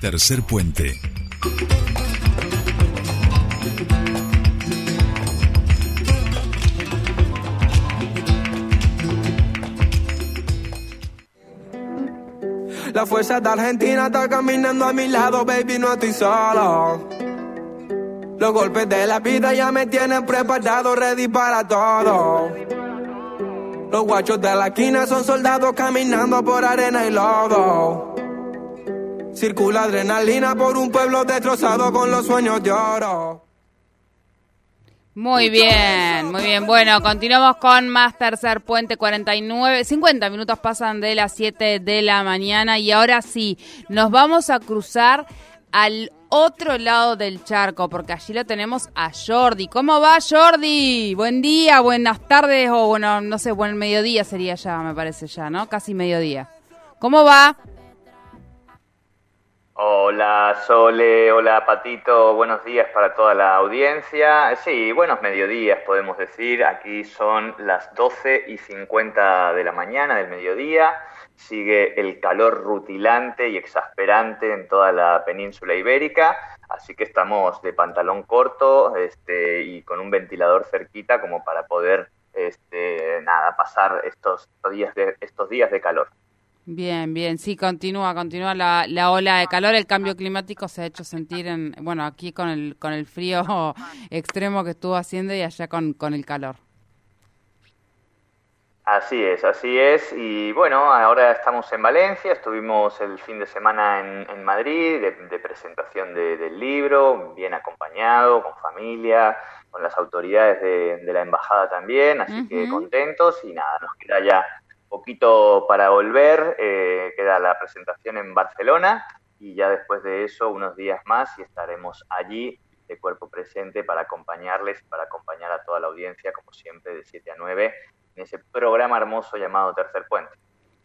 Tercer puente. La fuerza de Argentina está caminando a mi lado, baby, no estoy solo. Los golpes de la vida ya me tienen preparado, ready para todo. Los guachos de la esquina son soldados caminando por arena y lodo. Circula adrenalina por un pueblo destrozado con los sueños de oro. Muy bien, muy bien. Bueno, continuamos con más Tercer Puente 49. 50 minutos pasan de las 7 de la mañana y ahora sí, nos vamos a cruzar al otro lado del charco, porque allí lo tenemos a Jordi. ¿Cómo va Jordi? Buen día, buenas tardes o bueno, no sé, buen mediodía sería ya, me parece ya, ¿no? Casi mediodía. ¿Cómo va? Hola Sole, hola Patito, buenos días para toda la audiencia. Sí, buenos mediodías podemos decir. Aquí son las 12 y 50 de la mañana del mediodía. Sigue el calor rutilante y exasperante en toda la península ibérica, así que estamos de pantalón corto este, y con un ventilador cerquita como para poder este, nada, pasar estos días de, estos días de calor. Bien, bien, sí, continúa, continúa la, la, ola de calor, el cambio climático se ha hecho sentir en, bueno, aquí con el, con el frío extremo que estuvo haciendo y allá con, con el calor. Así es, así es. Y bueno, ahora estamos en Valencia, estuvimos el fin de semana en, en Madrid de, presentación del libro, bien acompañado, con familia, con las autoridades de, la embajada también, así que contentos y nada, nos queda ya poquito para volver, eh, queda la presentación en Barcelona y ya después de eso unos días más y estaremos allí de cuerpo presente para acompañarles, para acompañar a toda la audiencia, como siempre, de 7 a 9, en ese programa hermoso llamado Tercer Puente.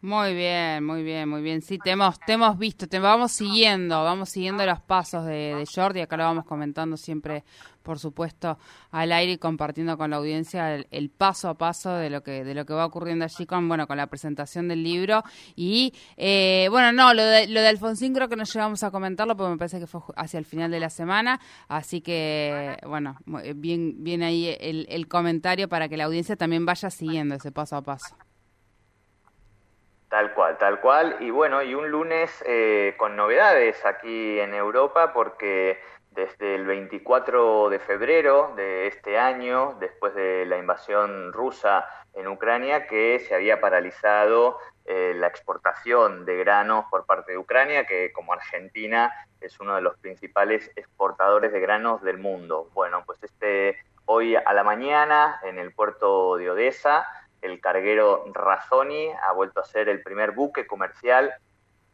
Muy bien, muy bien, muy bien. Sí, te hemos, te hemos visto, te vamos siguiendo, vamos siguiendo los pasos de, Jordi, acá lo vamos comentando siempre, por supuesto, al aire y compartiendo con la audiencia el, paso a paso de lo que de lo que va ocurriendo allí con bueno con la presentación del libro y eh, bueno no lo de, lo de Alfonsín creo que no llegamos a comentarlo porque me parece que fue hacia el final de la semana así que bueno bien bien ahí el, el comentario para que la audiencia también vaya siguiendo ese paso a paso. Tal cual, tal cual. Y bueno, y un lunes eh, con novedades aquí en Europa porque desde el 24 de febrero de este año, después de la invasión rusa en Ucrania, que se había paralizado eh, la exportación de granos por parte de Ucrania, que como Argentina es uno de los principales exportadores de granos del mundo. Bueno, pues este hoy a la mañana en el puerto de Odessa el carguero Razoni ha vuelto a ser el primer buque comercial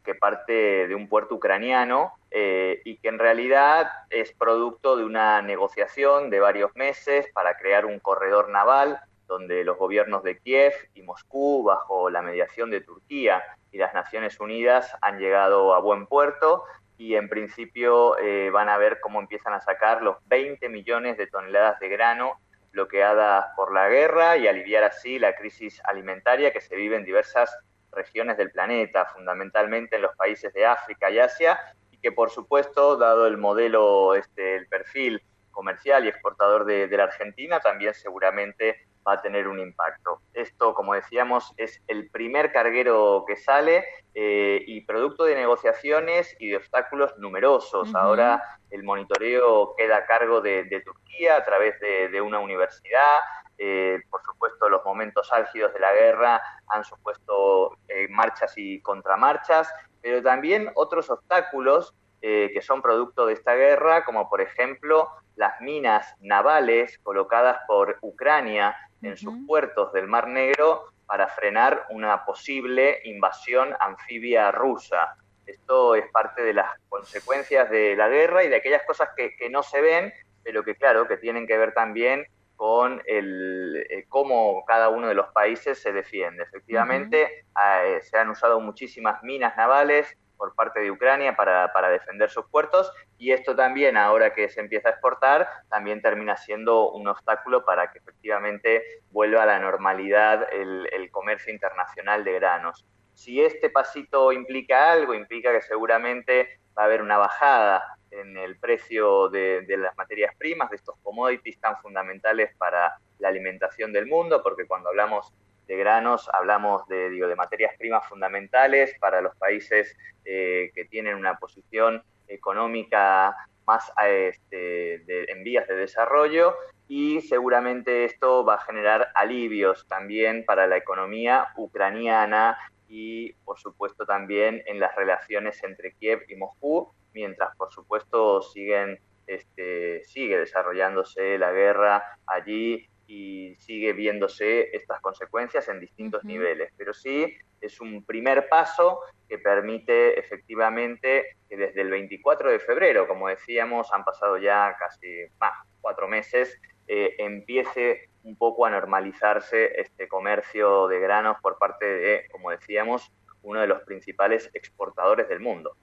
que parte de un puerto ucraniano eh, y que en realidad es producto de una negociación de varios meses para crear un corredor naval donde los gobiernos de Kiev y Moscú, bajo la mediación de Turquía y las Naciones Unidas, han llegado a buen puerto y en principio eh, van a ver cómo empiezan a sacar los 20 millones de toneladas de grano bloqueadas por la guerra y aliviar así la crisis alimentaria que se vive en diversas regiones del planeta, fundamentalmente en los países de África y Asia, y que por supuesto, dado el modelo, este, el perfil comercial y exportador de, la Argentina, también seguramente va a tener un impacto. Esto, como decíamos, es el primer carguero que sale eh, y producto de negociaciones y de obstáculos numerosos. Ahora el monitoreo queda a cargo de, Turquía a través de, una universidad. Eh, por supuesto, los momentos álgidos de la guerra han supuesto eh, marchas y contramarchas, pero también otros obstáculos que son producto de esta guerra, como por ejemplo las minas navales colocadas por Ucrania en sus puertos del Mar Negro para frenar una posible invasión anfibia rusa. Esto es parte de las consecuencias de la guerra y de aquellas cosas que, no se ven, pero que claro, que tienen que ver también con el, eh, cómo cada uno de los países se defiende. Efectivamente, eh, se han usado muchísimas minas navales, por parte de Ucrania para, para, defender sus puertos y esto también, ahora que se empieza a exportar, también termina siendo un obstáculo para que efectivamente vuelva a la normalidad el, el comercio internacional de granos. Si este pasito implica algo, implica que seguramente va a haber una bajada en el precio de, las materias primas, de estos commodities tan fundamentales para la alimentación del mundo, porque cuando hablamos de granos hablamos de, digo, de materias primas fundamentales para los países eh, que tienen una posición económica más este, en vías de desarrollo y seguramente esto va a generar alivios también para la economía ucraniana y por supuesto también en las relaciones entre Kiev y Moscú, mientras por supuesto siguen este, sigue desarrollándose la guerra allí y sigue viéndose estas consecuencias en distintos niveles. Pero sí es un primer paso que permite efectivamente que desde el 24 de febrero, como decíamos, han pasado ya casi más, cuatro meses, eh, empiece un poco a normalizarse este comercio de granos por parte de, como decíamos, uno de los principales exportadores del mundo.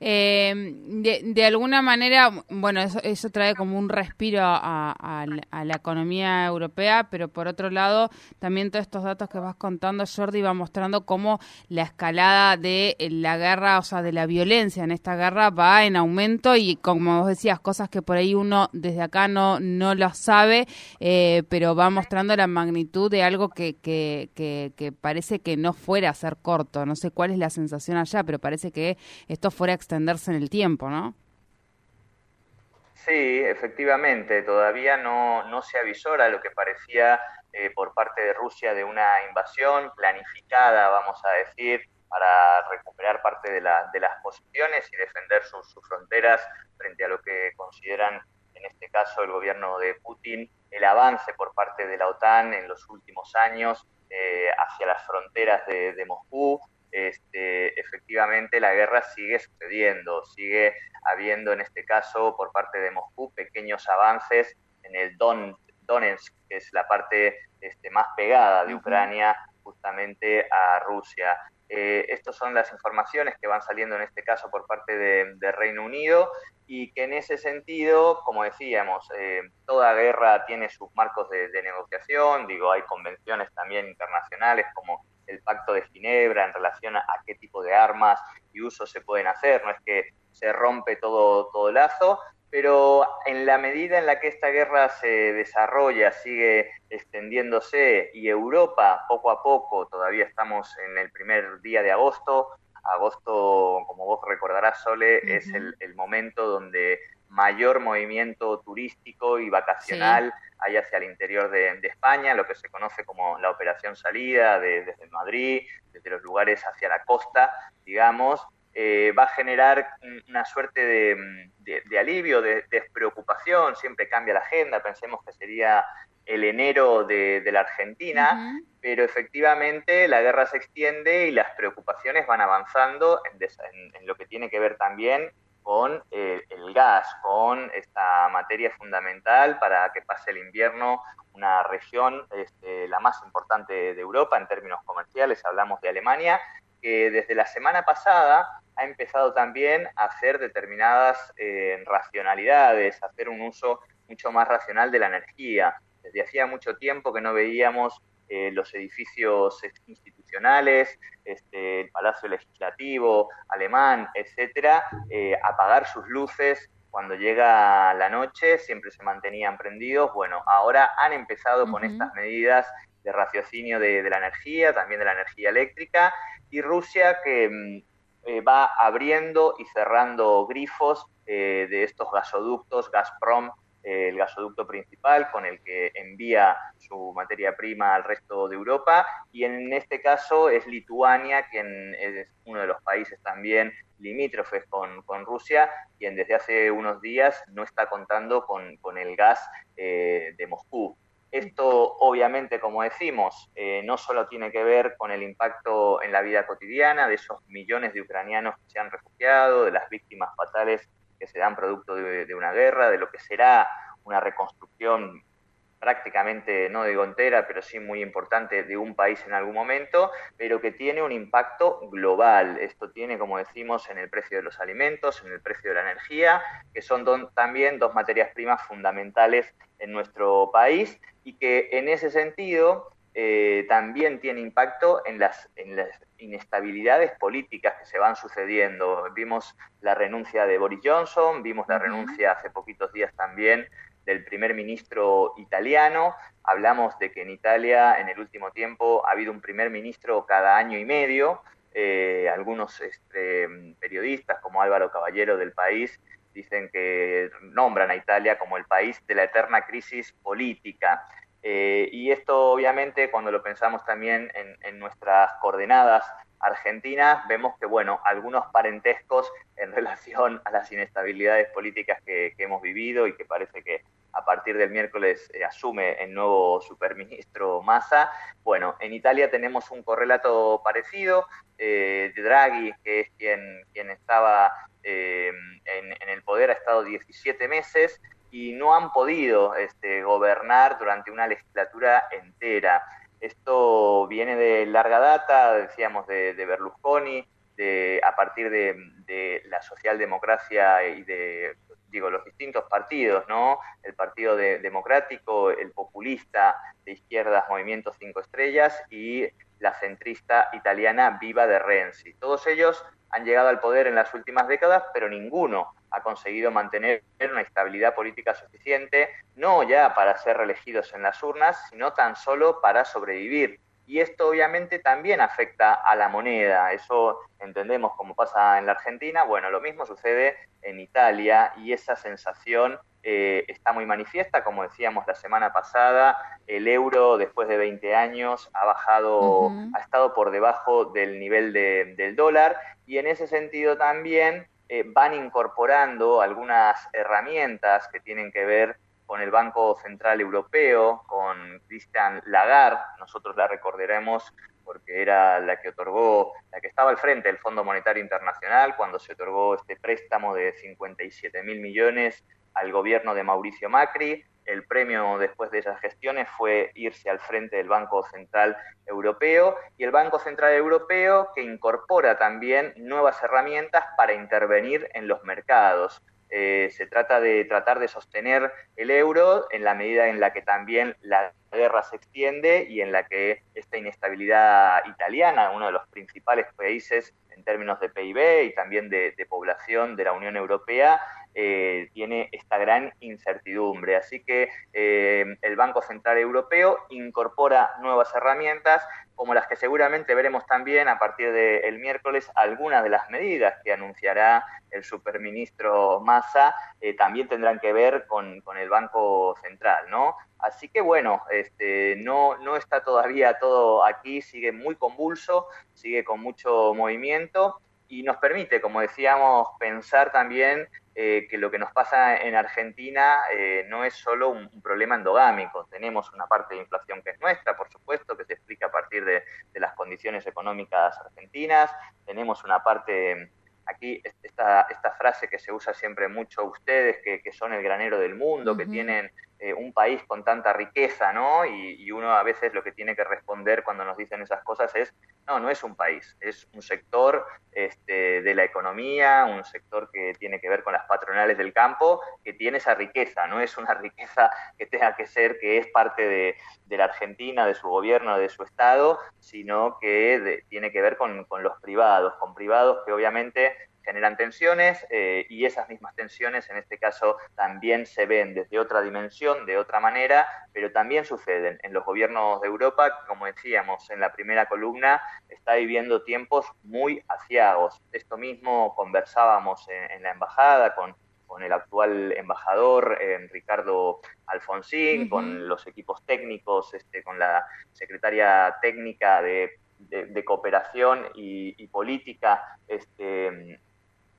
Eh, de, alguna manera, bueno, eso, trae como un respiro a, la economía europea, pero por otro lado, también todos estos datos que vas contando, Jordi, va mostrando cómo la escalada de la guerra, o sea, de la violencia en esta guerra va en aumento y como vos decías, cosas que por ahí uno desde acá no, no lo sabe, eh, pero va mostrando la magnitud de algo que, que, que, que parece que no fuera a ser corto. No sé cuál es la sensación allá, pero parece que esto fuera a extenderse en el tiempo, ¿no? Sí, efectivamente, todavía no, no se avisora lo que parecía eh, por parte de Rusia de una invasión planificada, vamos a decir, para recuperar parte de, de las posiciones y defender sus, fronteras frente a lo que consideran, en este caso, el gobierno de Putin, el avance por parte de la OTAN en los últimos años eh, hacia las fronteras de Moscú, este, efectivamente la guerra sigue sucediendo, sigue habiendo en este caso por parte de Moscú pequeños avances en el Don, Donetsk, que es la parte este, más pegada de Ucrania justamente a Rusia. Eh, estas son las informaciones que van saliendo en este caso por parte de, Reino Unido y que en ese sentido, como decíamos, eh, toda guerra tiene sus marcos de, de negociación, digo, hay convenciones también internacionales como el Pacto de Ginebra en relación a, qué tipo de armas y usos se pueden hacer, no es que se rompe todo, todo lazo, pero en la medida en la que esta guerra se desarrolla, sigue extendiéndose y Europa poco a poco, todavía estamos en el primer día de agosto, agosto, como vos recordarás, Sole, es el, momento donde mayor movimiento turístico y vacacional hay hacia el interior de, España, lo que se conoce como la operación salida desde Madrid, desde los lugares hacia la costa, digamos, eh, va a generar una suerte de, alivio, de despreocupación, siempre cambia la agenda, pensemos que sería el enero de, la Argentina, pero efectivamente la guerra se extiende y las preocupaciones van avanzando en lo que tiene que ver también con eh, el gas, con esta materia fundamental para que pase el invierno una región, este, la más importante de Europa en términos comerciales, hablamos de Alemania, que desde la semana pasada ha empezado también a hacer determinadas eh, racionalidades, a hacer un uso mucho más racional de la energía. Desde hacía mucho tiempo que no veíamos eh, los edificios institucionales, este, el Palacio Legislativo alemán, etcétera, eh, apagar sus luces cuando llega la noche, siempre se mantenían prendidos. Bueno, ahora han empezado con estas medidas de raciocinio de, la energía, también de la energía eléctrica, y Rusia que mm, eh, va abriendo y cerrando grifos de estos gasoductos, Gazprom el gasoducto principal con el que envía su materia prima al resto de Europa y en este caso es Lituania quien es uno de los países también limítrofes con, con Rusia quien desde hace unos días no está contando con, el gas eh, de Moscú. Esto obviamente, como decimos, eh, no solo tiene que ver con el impacto en la vida cotidiana de esos millones de ucranianos que se han refugiado, de las víctimas fatales que se dan producto de, una guerra, de lo que será una reconstrucción prácticamente, no digo entera, pero sí muy importante de un país en algún momento, pero que tiene un impacto global. Esto tiene, como decimos, en el precio de los alimentos, en el precio de la energía, que son también dos materias primas fundamentales en nuestro país y que en ese sentido eh, también tiene impacto en las, en las inestabilidades políticas que se van sucediendo. Vimos la renuncia de Boris Johnson, vimos la renuncia hace poquitos días también del primer ministro italiano. Hablamos de que en Italia en el último tiempo ha habido un primer ministro cada año y medio. Eh, algunos este, periodistas como Álvaro Caballero del país dicen que nombran a Italia como el país de la eterna crisis política. Eh, y esto obviamente cuando lo pensamos también en, nuestras coordenadas argentinas, vemos que, bueno, algunos parentescos en relación a las inestabilidades políticas que, hemos vivido y que parece que a partir del miércoles eh, asume el nuevo superministro Massa. Bueno, en Italia tenemos un correlato parecido eh, Draghi, que es quien, quien estaba en, en el poder, ha estado 17 meses, y no han podido este, gobernar durante una legislatura entera. Esto viene de larga data, decíamos, de, Berlusconi, de, a partir de, la socialdemocracia y de digo, los distintos partidos, ¿no? El Partido Democrático, el populista de izquierdas Movimiento Cinco Estrellas y la centrista italiana Viva de Renzi. Todos ellos han llegado al poder en las últimas décadas, pero ninguno ha conseguido mantener una estabilidad política suficiente, no ya para ser reelegidos en las urnas, sino tan solo para sobrevivir. Y esto obviamente también afecta a la moneda, eso entendemos como pasa en la Argentina, bueno, lo mismo sucede en Italia y esa sensación eh, está muy manifiesta, como decíamos la semana pasada, el euro después de 20 años ha bajado, ha estado por debajo del nivel del dólar. Y en ese sentido también eh, van incorporando algunas herramientas que tienen que ver con el Banco Central Europeo, con Christian Lagarde, nosotros la recordaremos porque era la que otorgó, la que estaba al frente del Fondo Monetario Internacional cuando se otorgó este préstamo de 57 mil millones al gobierno de Mauricio Macri. El premio después de esas gestiones fue irse al frente del Banco Central Europeo y el Banco Central Europeo que incorpora también nuevas herramientas para intervenir en los mercados. Eh, se trata de tratar de sostener el euro en la medida en la que también la guerra se extiende y en la que esta inestabilidad italiana, uno de los principales países en términos de PIB y también de población de la Unión Europea, eh, tiene esta gran incertidumbre. Así que eh, el Banco Central Europeo incorpora nuevas herramientas, como las que seguramente veremos también a partir del miércoles, algunas de las medidas que anunciará el superministro Massa eh, también tendrán que ver con, el Banco Central, ¿no? Así que bueno, este, no, no está todavía todo aquí, sigue muy convulso, sigue con mucho movimiento y nos permite, como decíamos, pensar también eh, que lo que nos pasa en Argentina eh, no es solo un, problema endogámico. Tenemos una parte de inflación que es nuestra, por supuesto, que se explica a partir de, las condiciones económicas argentinas. Tenemos una parte, aquí esta, esta frase que se usa siempre mucho ustedes, que, son el granero del mundo, que tienen eh, un país con tanta riqueza, ¿no? y uno a veces lo que tiene que responder cuando nos dicen esas cosas es no, no es un país, es un sector este, de la economía, un sector que tiene que ver con las patronales del campo, que tiene esa riqueza, no es una riqueza que tenga que ser que es parte de, la Argentina, de su gobierno, de su Estado, sino que tiene que ver con los privados, con privados que obviamente generan tensiones eh, y esas mismas tensiones en este caso también se ven desde otra dimensión, de otra manera, pero también suceden en los gobiernos de Europa, como decíamos en la primera columna, está viviendo tiempos muy aciagos. Esto mismo conversábamos en, la embajada con, con el actual embajador eh, Ricardo Alfonsín, con los equipos técnicos, este, con la secretaria técnica de, cooperación y, y, política este,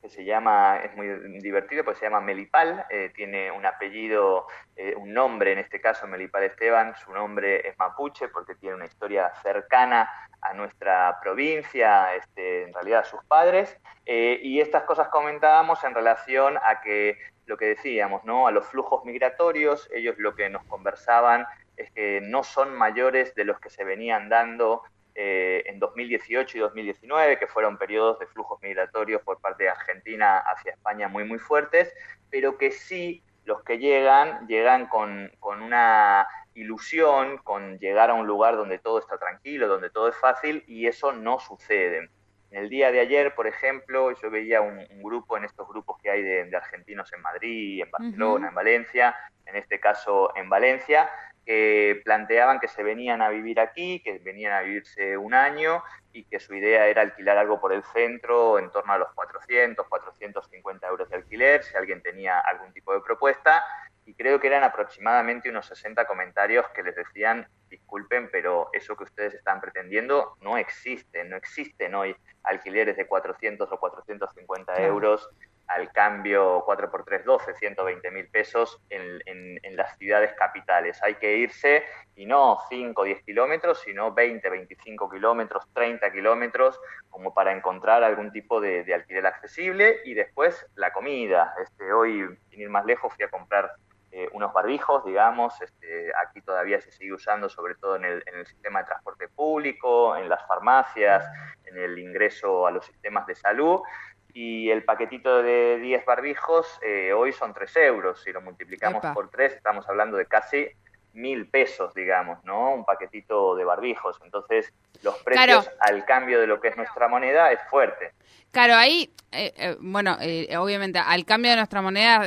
que se llama, es muy divertido, pues se llama Melipal, eh, tiene un apellido, eh, un nombre en este caso, Melipal Esteban, su nombre es mapuche porque tiene una historia cercana a nuestra provincia, este, en realidad a sus padres, eh, y estas cosas comentábamos en relación a que lo que decíamos, ¿no? A los flujos migratorios, ellos lo que nos conversaban es que no son mayores de los que se venían dando eh, en 2018 y 2019, que fueron periodos de flujos migratorios por parte de Argentina hacia España muy, muy fuertes, pero que sí los que llegan, llegan con, una ilusión con llegar a un lugar donde todo está tranquilo, donde todo es fácil y eso no sucede. En el día de ayer, por ejemplo, yo veía un, grupo en estos grupos que hay de, argentinos en Madrid, en Barcelona, en Valencia, en este caso en Valencia, que planteaban que se venían a vivir aquí, que venían a vivirse un año y que su idea era alquilar algo por el centro en torno a los 400, 450 euros de alquiler, si alguien tenía algún tipo de propuesta. Y creo que eran aproximadamente unos 60 comentarios que les decían, disculpen, pero eso que ustedes están pretendiendo no existe, no existen hoy alquileres de 400 o 450 euros al cambio 4 por 3 12, 120 mil pesos en, en, las ciudades capitales. Hay que irse y no 5 o 10 kilómetros, sino 20, 25 kilómetros, 30 kilómetros, como para encontrar algún tipo de, alquiler accesible. Y después la comida. Este, hoy, sin ir más lejos, fui a comprar eh, unos barbijos, digamos. Este, aquí todavía se sigue usando, sobre todo en el, en el sistema de transporte público, en las farmacias, en el ingreso a los sistemas de salud y el paquetito de 10 barbijos eh, hoy son 3 euros. Si lo multiplicamos por 3, estamos hablando de casi mil pesos, digamos, ¿no? Un paquetito de barbijos. Entonces, los precios al cambio de lo que es nuestra moneda es fuerte. Claro, ahí, eh, eh, bueno, obviamente, al cambio de nuestra moneda,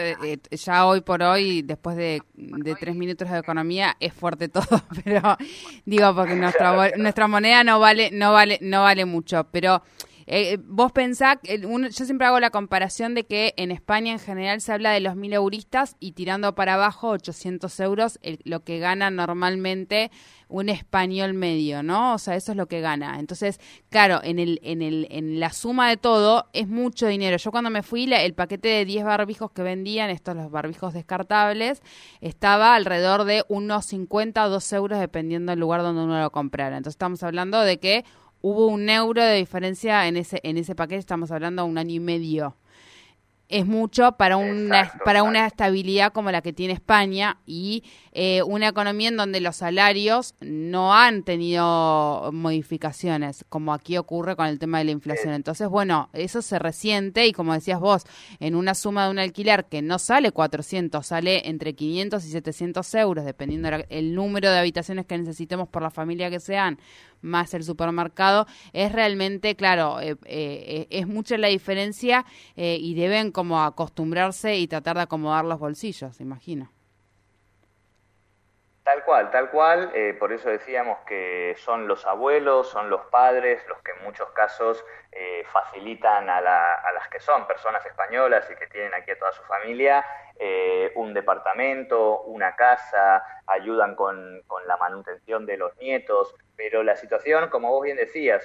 ya hoy por hoy, después de, de, tres minutos de economía, es fuerte todo, pero digo, porque nuestra, nuestra moneda no vale, no vale, no vale mucho, pero eh, vos pensás, yo siempre hago la comparación de que en España en general se habla de los mil euristas y tirando para abajo 800 euros lo que gana normalmente un español medio, ¿no? O sea, eso es lo que gana. Entonces, claro, en, el, en, el, en la suma de todo es mucho dinero. Yo cuando me fui, el paquete de 10 barbijos que vendían, estos los barbijos descartables, estaba alrededor de unos 50 o 2 euros dependiendo del lugar donde uno lo comprara. Entonces estamos hablando de que hubo un euro de diferencia en ese, en ese paquete, estamos hablando de un año y medio. Es mucho para una, para una estabilidad como la que tiene España y eh, una economía en donde los salarios no han tenido modificaciones, como aquí ocurre con el tema de la inflación. Entonces, bueno, eso se resiente y como decías vos, en una suma de un alquiler que no sale 400, sale entre 500 y 700 euros, dependiendo del número de habitaciones que necesitemos por la familia que sean, más el supermercado, es realmente, claro, eh, eh, es mucha la diferencia y deben como acostumbrarse y tratar de acomodar los bolsillos, imagino. Tal cual, tal cual. Eh, por eso decíamos que son los abuelos, son los padres los que en muchos casos eh, facilitan a, las que son personas españolas y que tienen aquí a toda su familia eh, un departamento, una casa, ayudan con, la manutención de los nietos. Pero la situación, como vos bien decías,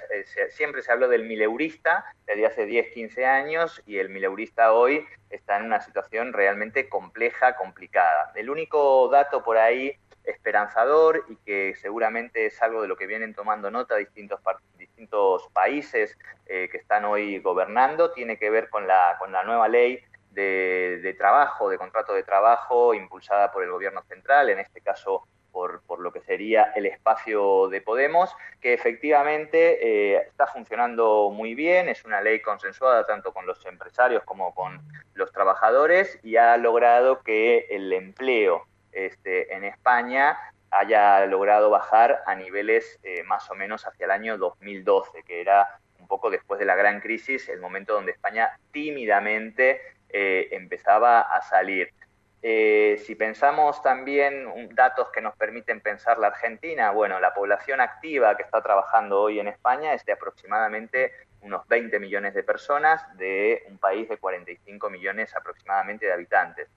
siempre se habló del mileurista desde hace 10, 15 años y el mileurista hoy está en una situación realmente compleja, complicada. El único dato por ahí esperanzador y que seguramente es algo de lo que vienen tomando nota distintos, distintos países eh, que están hoy gobernando, tiene que ver con la, con la nueva ley de, trabajo, de contrato de trabajo impulsada por el gobierno central, en este caso por, por lo que sería el espacio de Podemos, que efectivamente eh, está funcionando muy bien, es una ley consensuada tanto con los empresarios como con los trabajadores y ha logrado que el empleo este, en España haya logrado bajar a niveles eh, más o menos hacia el año 2012, que era un poco después de la gran crisis, el momento donde España tímidamente eh, empezaba a salir. Eh, si pensamos también datos que nos permiten pensar la Argentina, bueno, la población activa que está trabajando hoy en España es de aproximadamente unos 20 millones de personas de un país de 45 millones aproximadamente de habitantes.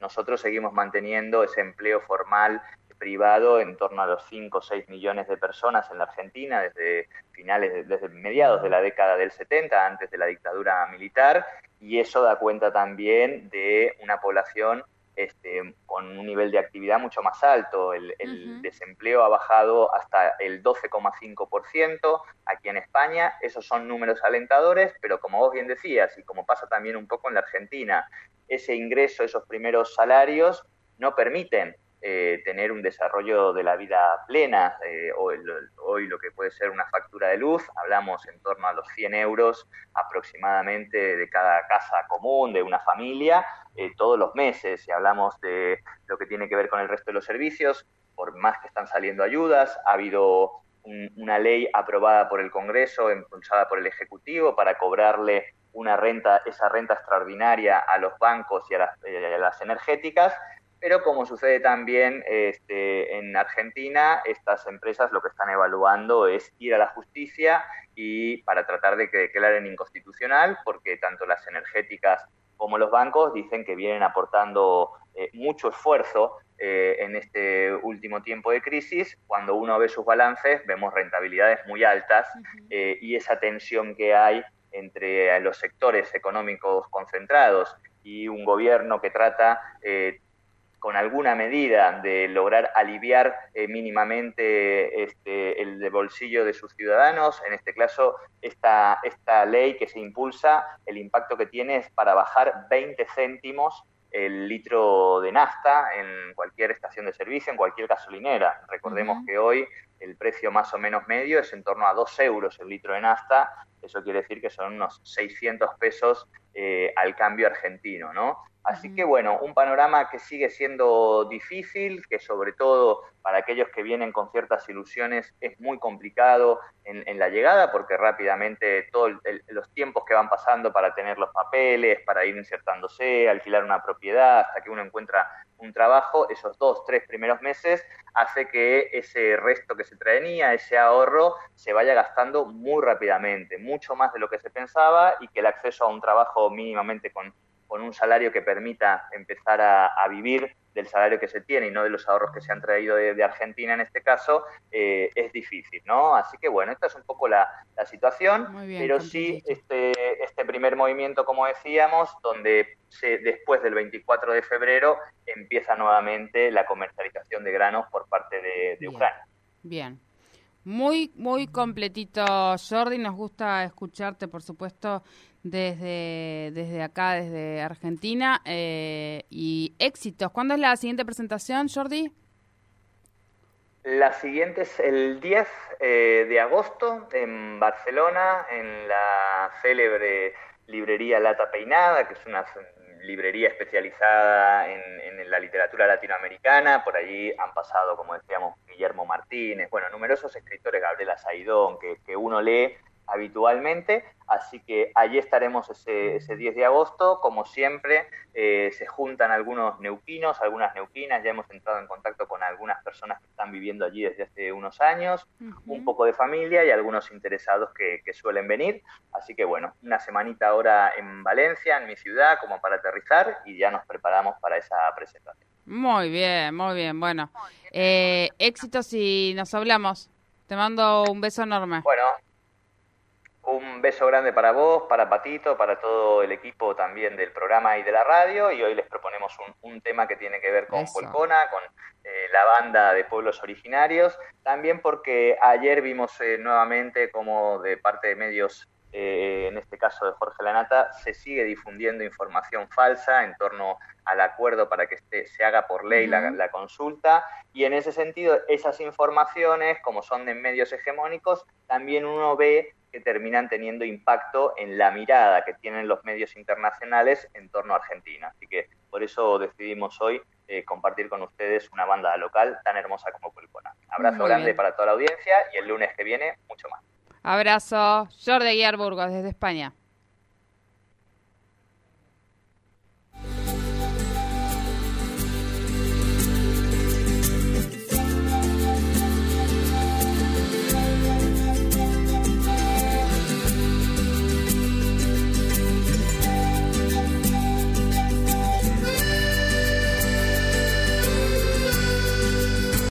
Nosotros seguimos manteniendo ese empleo formal privado en torno a los 5 o 6 millones de personas en la Argentina desde finales, desde mediados de la década del 70, antes de la dictadura militar, y eso da cuenta también de una población este, con un nivel de actividad mucho más alto. El, desempleo ha bajado hasta el 12,5% aquí en España. Esos son números alentadores, pero como vos bien decías, y como pasa también un poco en la Argentina, ese ingreso, esos primeros salarios, no permiten eh, tener un desarrollo de la vida plena. Eh, hoy, hoy, lo que puede ser una factura de luz, hablamos en torno a los 100 euros aproximadamente de cada casa común, de una familia, eh, todos los meses. Si hablamos de lo que tiene que ver con el resto de los servicios, por más que están saliendo ayudas, ha habido una ley aprobada por el Congreso, impulsada por el Ejecutivo, para cobrarle una renta, esa renta extraordinaria a los bancos y a las, eh, energéticas, pero como sucede también este, en Argentina, estas empresas lo que están evaluando es ir a la justicia y para tratar de que declaren inconstitucional, porque tanto las energéticas como los bancos dicen que vienen aportando eh, mucho esfuerzo eh, en este último tiempo de crisis. Cuando uno ve sus balances, vemos rentabilidades muy altas y esa tensión que hay entre los sectores económicos concentrados y un gobierno que trata eh, con alguna medida de lograr aliviar eh, mínimamente este, el bolsillo de sus ciudadanos. En este caso, esta, esta ley que se impulsa, el impacto que tiene es para bajar 20 céntimos el litro de nafta en cualquier estación de servicio, en cualquier gasolinera. Recordemos que hoy el precio más o menos medio es en torno a 2 euros el litro de nafta eso quiere decir que son unos 600 pesos eh, al cambio argentino, ¿no? Así que bueno, un panorama que sigue siendo difícil, que sobre todo para aquellos que vienen con ciertas ilusiones es muy complicado en, la llegada, porque rápidamente todos los tiempos que van pasando para tener los papeles, para ir insertándose, alquilar una propiedad, hasta que uno encuentra un trabajo, esos dos, tres primeros meses, hace que ese resto que se traía, ese ahorro, se vaya gastando muy rápidamente, mucho más de lo que se pensaba y que el acceso a un trabajo mínimamente con, un salario que permita empezar a, vivir del salario que se tiene y no de los ahorros que se han traído de, Argentina en este caso, eh, es difícil, ¿no? Así que bueno, esta es un poco la, situación, pero sí este, este primer movimiento, como decíamos, donde se, después del 24 de febrero empieza nuevamente la comercialización de granos por parte de, Ucrania. Bien. Muy, muy completito, Jordi. Nos gusta escucharte, por supuesto, desde, desde acá, desde Argentina. Eh, y éxitos. ¿Cuándo es la siguiente presentación, Jordi? La siguiente es el 10 eh, de agosto en Barcelona, en la célebre librería Lata Peinada, que es una librería especializada en, la literatura latinoamericana. Por allí han pasado, como decíamos, Guillermo Martínez, bueno, numerosos escritores, Gabriela Saidón, que, que uno lee habitualmente, así que allí estaremos ese, ese 10 de agosto, como siempre eh, se juntan algunos neuquinos, algunas neuquinas, ya hemos entrado en contacto con algunas personas que están viviendo allí desde hace unos años, un poco de familia y algunos interesados que, suelen venir, así que bueno, una semanita ahora en Valencia, en mi ciudad, como para aterrizar y ya nos preparamos para esa presentación. Muy bien, muy bien, bueno, eh, éxitos y nos hablamos. Te mando un beso enorme. Bueno, un beso grande para vos, para Patito, para todo el equipo también del programa y de la radio. Y hoy les proponemos un, tema que tiene que ver con Polcona, con eh, la banda de pueblos originarios. También porque ayer vimos eh, nuevamente como de parte de medios, eh, en este caso de Jorge Lanata, se sigue difundiendo información falsa en torno al acuerdo para que este, se haga por ley la, la consulta. Y en ese sentido, esas informaciones, como son de medios hegemónicos, también uno ve que terminan teniendo impacto en la mirada que tienen los medios internacionales en torno a Argentina. Así que por eso decidimos hoy eh, compartir con ustedes una banda local tan hermosa como Pulpona. Abrazo grande para toda la audiencia y el lunes que viene mucho más. Abrazo. Jordi Burgos desde España.